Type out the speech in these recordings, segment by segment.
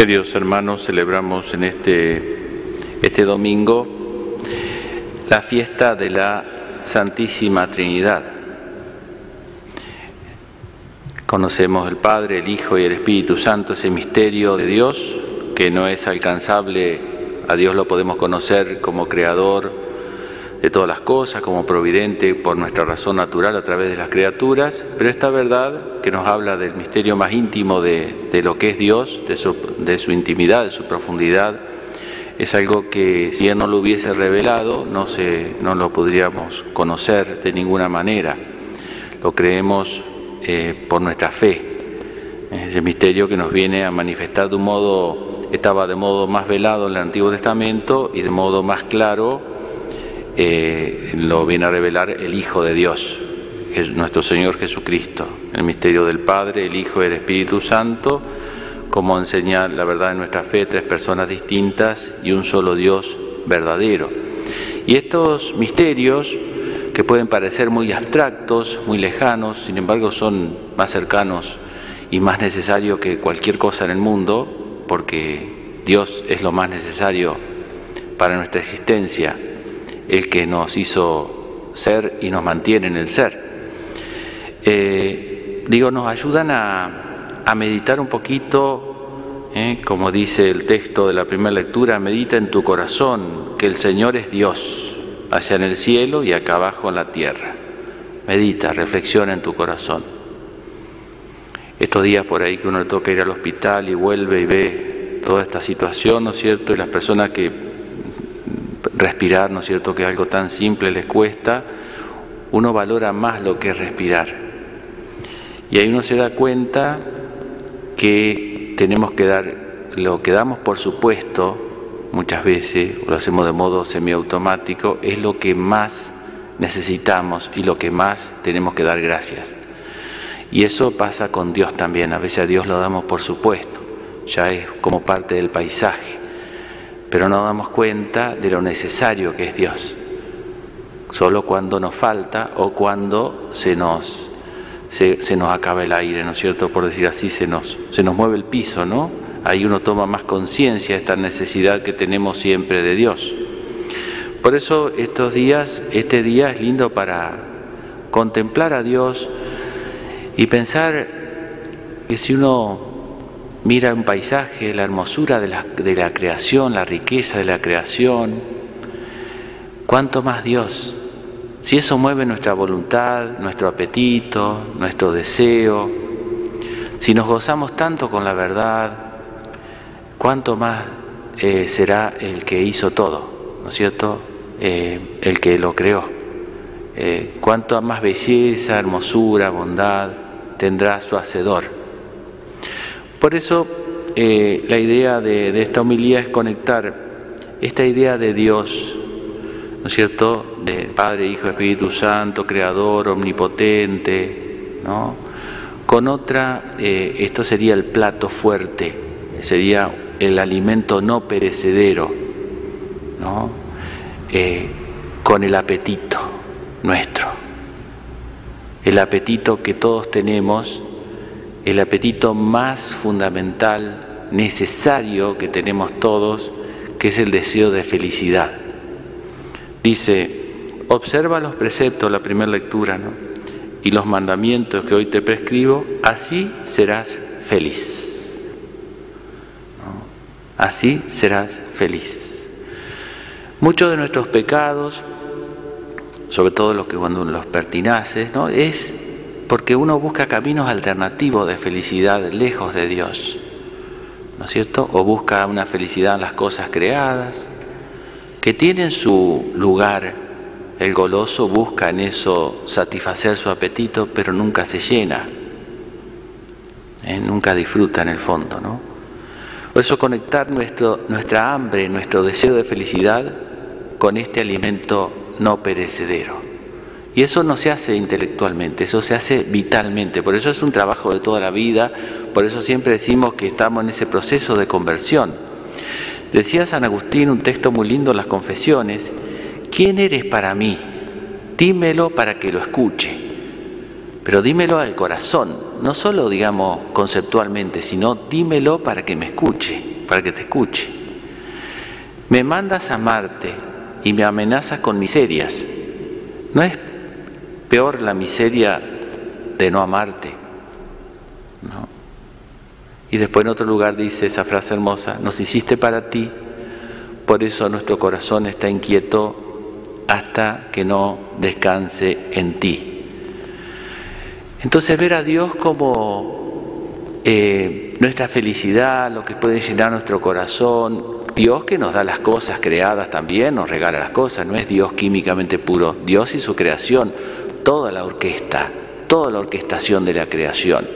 Queridos hermanos, celebramos en este, este domingo la fiesta de la Santísima Trinidad. Conocemos el Padre, el Hijo y el Espíritu Santo, ese misterio de Dios que no es alcanzable, a Dios lo podemos conocer como creador, de todas las cosas, como providente por nuestra razón natural a través de las criaturas, pero esta verdad que nos habla del misterio más íntimo de, lo que es Dios, de su, de su, intimidad, de su profundidad, es algo que si Él no lo hubiese revelado, no, se, no lo podríamos conocer de ninguna manera. Lo creemos eh, por nuestra fe. Ese misterio que nos viene a manifestar de un modo, estaba de modo más velado en el Antiguo Testamento y de modo más claro eh, lo viene a revelar el Hijo de Dios, nuestro Señor Jesucristo, el misterio del Padre, el Hijo y el Espíritu Santo, como enseñar la verdad de nuestra fe, tres personas distintas y un solo Dios verdadero. Y estos misterios, que pueden parecer muy abstractos, muy lejanos, sin embargo son más cercanos y más necesarios que cualquier cosa en el mundo, porque Dios es lo más necesario para nuestra existencia el que nos hizo ser y nos mantiene en el ser. Eh, digo, nos ayudan a, meditar un poquito, eh, como dice el texto de la primera lectura, medita en tu corazón que el Señor es Dios, allá en el cielo y acá abajo en la tierra. Medita, reflexiona en tu corazón. Estos días por ahí que uno le toca ir al hospital y vuelve y ve toda esta situación, ¿no es cierto? Y las personas que respirar, ¿no es cierto?, que algo tan simple les cuesta, uno valora más lo que es respirar. Y ahí uno se da cuenta que tenemos que dar lo que damos por supuesto muchas veces, lo hacemos de modo semiautomático, es lo que más necesitamos y lo que más tenemos que dar gracias. Y eso pasa con Dios también, a veces a Dios lo damos por supuesto, ya es como parte del paisaje pero no damos cuenta de lo necesario que es Dios. Solo cuando nos falta o cuando se nos, se, nos acaba el aire, ¿no es cierto? Por decir así, se nos, se nos mueve el piso, ¿no? Ahí uno toma más conciencia de esta necesidad que tenemos siempre de Dios. Por eso estos días, este día es lindo para contemplar a Dios y pensar que si uno mira un paisaje, la hermosura de la, creación, la riqueza de la creación, cuánto más Dios. Si eso mueve nuestra voluntad, nuestro apetito, nuestro deseo, si nos gozamos tanto con la verdad, cuánto más eh, será el que hizo todo, ¿no es cierto? Eh, el que lo creó. Eh, cuánto más belleza, hermosura, bondad tendrá su hacedor por eso eh, la idea de, esta homilía es conectar esta idea de Dios, ¿no es cierto?, de Padre, Hijo, Espíritu Santo, Creador, Omnipotente, ¿no? Con otra, eh, esto sería el plato fuerte, sería el alimento no perecedero, ¿no? Eh, con el apetito nuestro, el apetito que todos tenemos el apetito más fundamental, necesario que tenemos todos, que es el deseo de felicidad. Dice, observa los preceptos, la primera lectura, y los mandamientos que hoy te prescribo, así serás feliz. Así serás feliz. Muchos de nuestros pecados, sobre todo los que cuando los pertinaces, ¿no? es porque uno busca caminos alternativos de felicidad lejos de Dios, ¿no es cierto? O busca una felicidad en las cosas creadas, que tienen su lugar. El goloso busca en eso satisfacer su apetito, pero nunca se llena, ¿eh? nunca disfruta en el fondo, ¿no? Por eso conectar nuestro, nuestra hambre, nuestro deseo de felicidad con este alimento no perecedero. Y eso no se hace intelectualmente, eso se hace vitalmente. Por eso es un trabajo de toda la vida, por eso siempre decimos que estamos en ese proceso de conversión. Decía San Agustín un texto muy lindo en las confesiones, ¿quién eres para mí? Dímelo para que lo escuche. pero dímelo al corazón, no solo digamos conceptualmente, sino dímelo para que me escuche, para que te escuche. Me mandas a amarte y me amenazas con miserias. ¿No es peor la miseria de no amarte? ¿No? Y después en otro lugar dice esa frase hermosa, nos hiciste para ti, por eso nuestro corazón está inquieto hasta que no descanse en ti. Entonces ver a Dios como eh, nuestra felicidad, lo que puede llenar nuestro corazón, Dios que nos da las cosas creadas también, nos regala las cosas, no es Dios químicamente puro, Dios y su creación, toda la orquesta, toda la orquestación de la creación,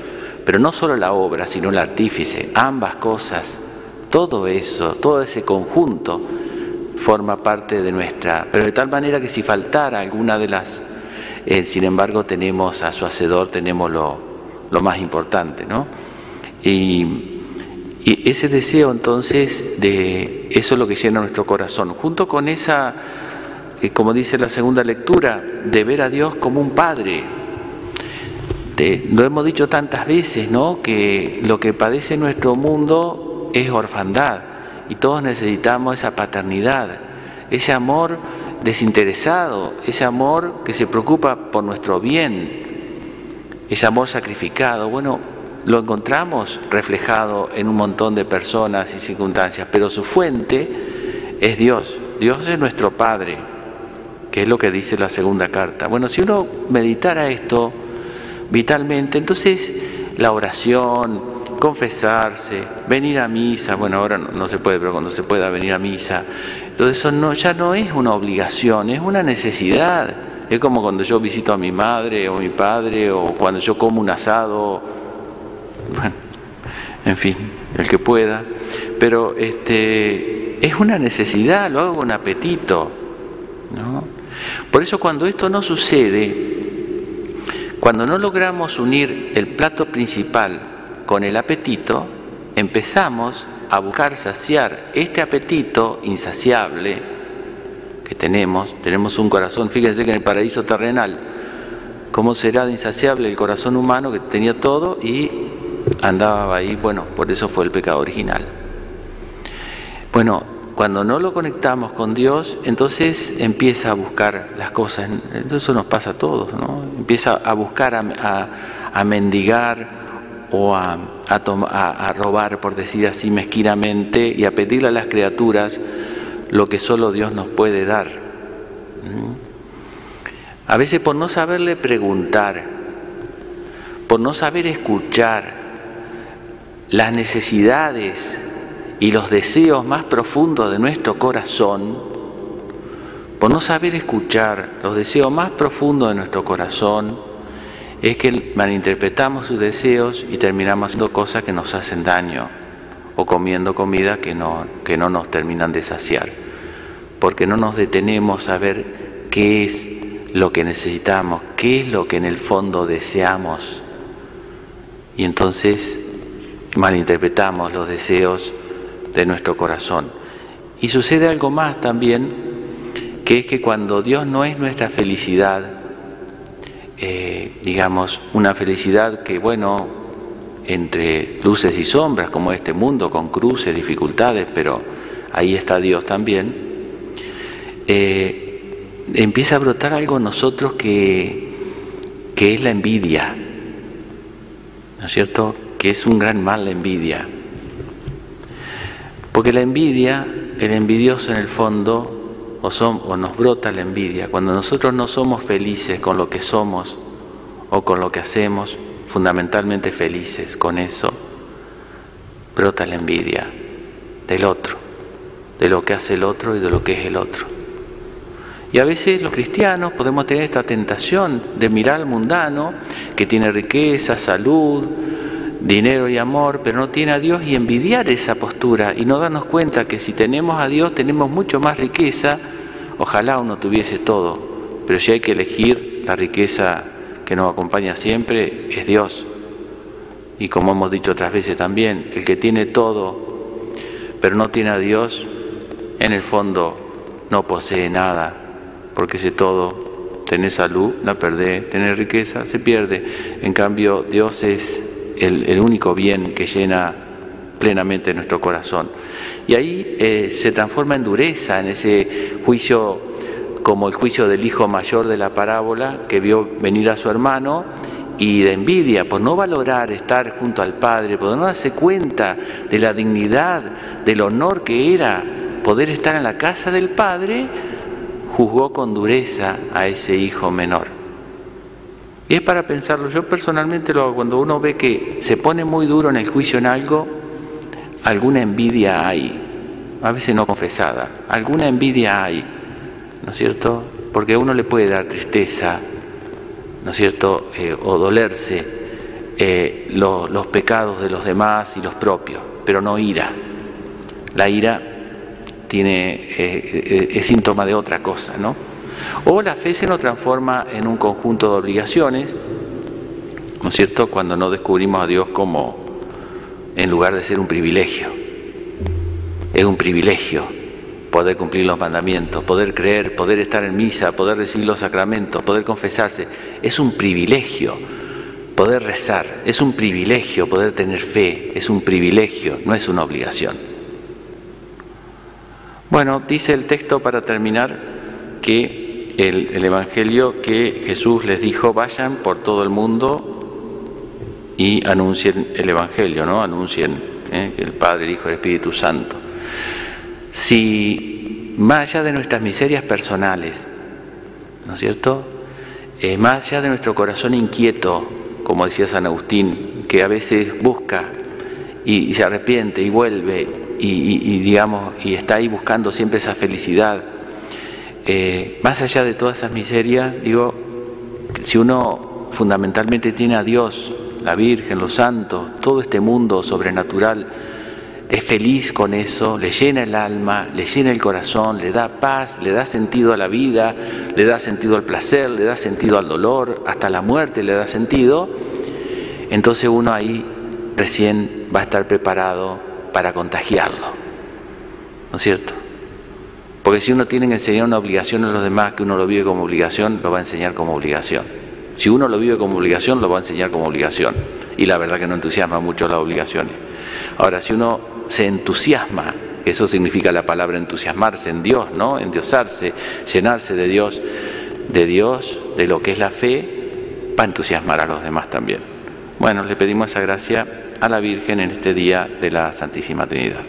pero no solo la obra, sino el artífice, ambas cosas, todo eso, todo ese conjunto forma parte de nuestra, pero de tal manera que si faltara alguna de las eh, sin embargo, tenemos a su hacedor, tenemos lo, más importante, ¿no? Y, ese deseo entonces de eso es lo que llena nuestro corazón, junto con esa, eh, como dice la segunda lectura, de ver a Dios como un padre. lo hemos dicho tantas veces, ¿no? Que lo que padece nuestro mundo es orfandad y todos necesitamos esa paternidad, ese amor desinteresado, ese amor que se preocupa por nuestro bien, ese amor sacrificado. Bueno, lo encontramos reflejado en un montón de personas y circunstancias, pero su fuente es Dios. Dios es nuestro Padre, que es lo que dice la segunda carta. Bueno, si uno meditara esto vitalmente, entonces la oración, confesarse, venir a misa, bueno, ahora no, se puede, pero cuando se pueda venir a misa, todo eso no, ya no es una obligación, es una necesidad. Es como cuando yo visito a mi madre o mi padre o cuando yo como un asado, bueno, en fin, el que pueda. Pero este, es una necesidad, lo hago con apetito. Por eso cuando esto no sucede, cuando no logramos unir el plato principal con el apetito, empezamos a buscar saciar este apetito insaciable que tenemos, tenemos un corazón, fíjense que en el paraíso terrenal, ¿cómo será de insaciable el corazón humano que tenía todo y andaba ahí? Bueno, por eso fue el pecado original. Bueno, cuando no lo conectamos con Dios, entonces empieza a buscar las cosas, eso nos pasa a todos, ¿no? Empieza a buscar, a, mendigar, o a, a, robar, por decir así, mezquinamente y a pedirle a las criaturas lo que solo Dios nos puede dar. ¿Mm? A veces por no saberle preguntar, por no saber escuchar las necesidades y los deseos más profundos de nuestro corazón, por no saber escuchar los deseos más profundos de nuestro corazón, es que malinterpretamos sus deseos y terminamos haciendo cosas que nos hacen daño o comiendo comida que no, que no nos terminan de saciar, porque no nos detenemos a ver qué es lo que necesitamos, qué es lo que en el fondo deseamos. Y entonces malinterpretamos los deseos de nuestro corazón. Y sucede algo más también, que es que cuando Dios no es nuestra felicidad, eh, digamos, una felicidad que, bueno, entre luces y sombras, como este mundo, con cruces, dificultades, pero ahí está Dios también, eh, empieza a brotar algo en nosotros que, que es la envidia, ¿no es cierto? Que es un gran mal la envidia. Porque la envidia, el envidioso en el fondo, o, o nos brota la envidia, cuando nosotros no somos felices con lo que somos o con lo que hacemos, fundamentalmente felices con eso, brota la envidia del otro, de lo que hace el otro y de lo que es el otro. Y a veces los cristianos podemos tener esta tentación de mirar al mundano que tiene riqueza, salud, dinero y amor, pero no tiene a Dios y envidiar esa postura y no darnos cuenta que si tenemos a Dios tenemos mucho más riqueza Ojalá uno tuviese todo, pero si hay que elegir, la riqueza que nos acompaña siempre es Dios. Y como hemos dicho otras veces también, el que tiene todo, pero no tiene a Dios, en el fondo no posee nada, porque ese todo tener salud, la perdés, tener riqueza, se pierde. En cambio, Dios es el, único bien que llena plenamente nuestro corazón. Y ahí eh, se transforma en dureza, en ese juicio como el juicio del hijo mayor de la parábola que vio venir a su hermano y de envidia por no valorar estar junto al Padre, por no darse cuenta de la dignidad, del honor que era poder estar en la casa del Padre, juzgó con dureza a ese hijo menor. Y es para pensarlo, yo personalmente lo hago, cuando uno ve que se pone muy duro en el juicio en algo, alguna envidia hay, a veces no confesada, alguna envidia hay, ¿no es cierto? Porque a uno le puede dar tristeza, ¿no es cierto?, eh, o dolerse eh, los pecados de los demás y los propios, pero no ira. La ira tiene, eh, es síntoma de otra cosa, ¿no? O la fe se nos transforma en un conjunto de obligaciones, ¿no es cierto?, cuando no descubrimos a Dios como, en lugar de ser un privilegio, es un privilegio poder cumplir los mandamientos, poder creer, poder estar en misa, poder recibir los sacramentos, poder confesarse. Es un privilegio poder rezar, es un privilegio poder tener fe, es un privilegio, no es una obligación. Bueno, dice el texto para terminar que el, Evangelio que Jesús les dijo, vayan por todo el mundo y anuncien el Evangelio, ¿no? Anuncien ¿eh? el Padre, el Hijo el Espíritu Santo si más allá de nuestras miserias personales, ¿no es cierto? Eh, más allá de nuestro corazón inquieto, como decía San Agustín, que a veces busca y, se arrepiente y vuelve y, digamos y está ahí buscando siempre esa felicidad, eh, más allá de todas esas miserias, digo, si uno fundamentalmente tiene a Dios, la Virgen, los santos, todo este mundo sobrenatural, es feliz con eso, le llena el alma, le llena el corazón, le da paz, le da sentido a la vida, le da sentido al placer, le da sentido al dolor, hasta la muerte le da sentido, entonces uno ahí recién va a estar preparado para contagiarlo. ¿No es cierto? Porque si uno tiene que enseñar una obligación a los demás que uno lo vive como obligación, lo va a enseñar como obligación. Si uno lo vive como obligación, lo va a enseñar como obligación. Y la verdad que no entusiasma mucho las obligaciones. Ahora, si uno se entusiasma, eso significa la palabra entusiasmarse en Dios, ¿no? Endiosarse, llenarse de Dios, de Dios, de lo que es la fe, va a entusiasmar a los demás también. Bueno, le pedimos esa gracia a la Virgen en este día de la Santísima Trinidad.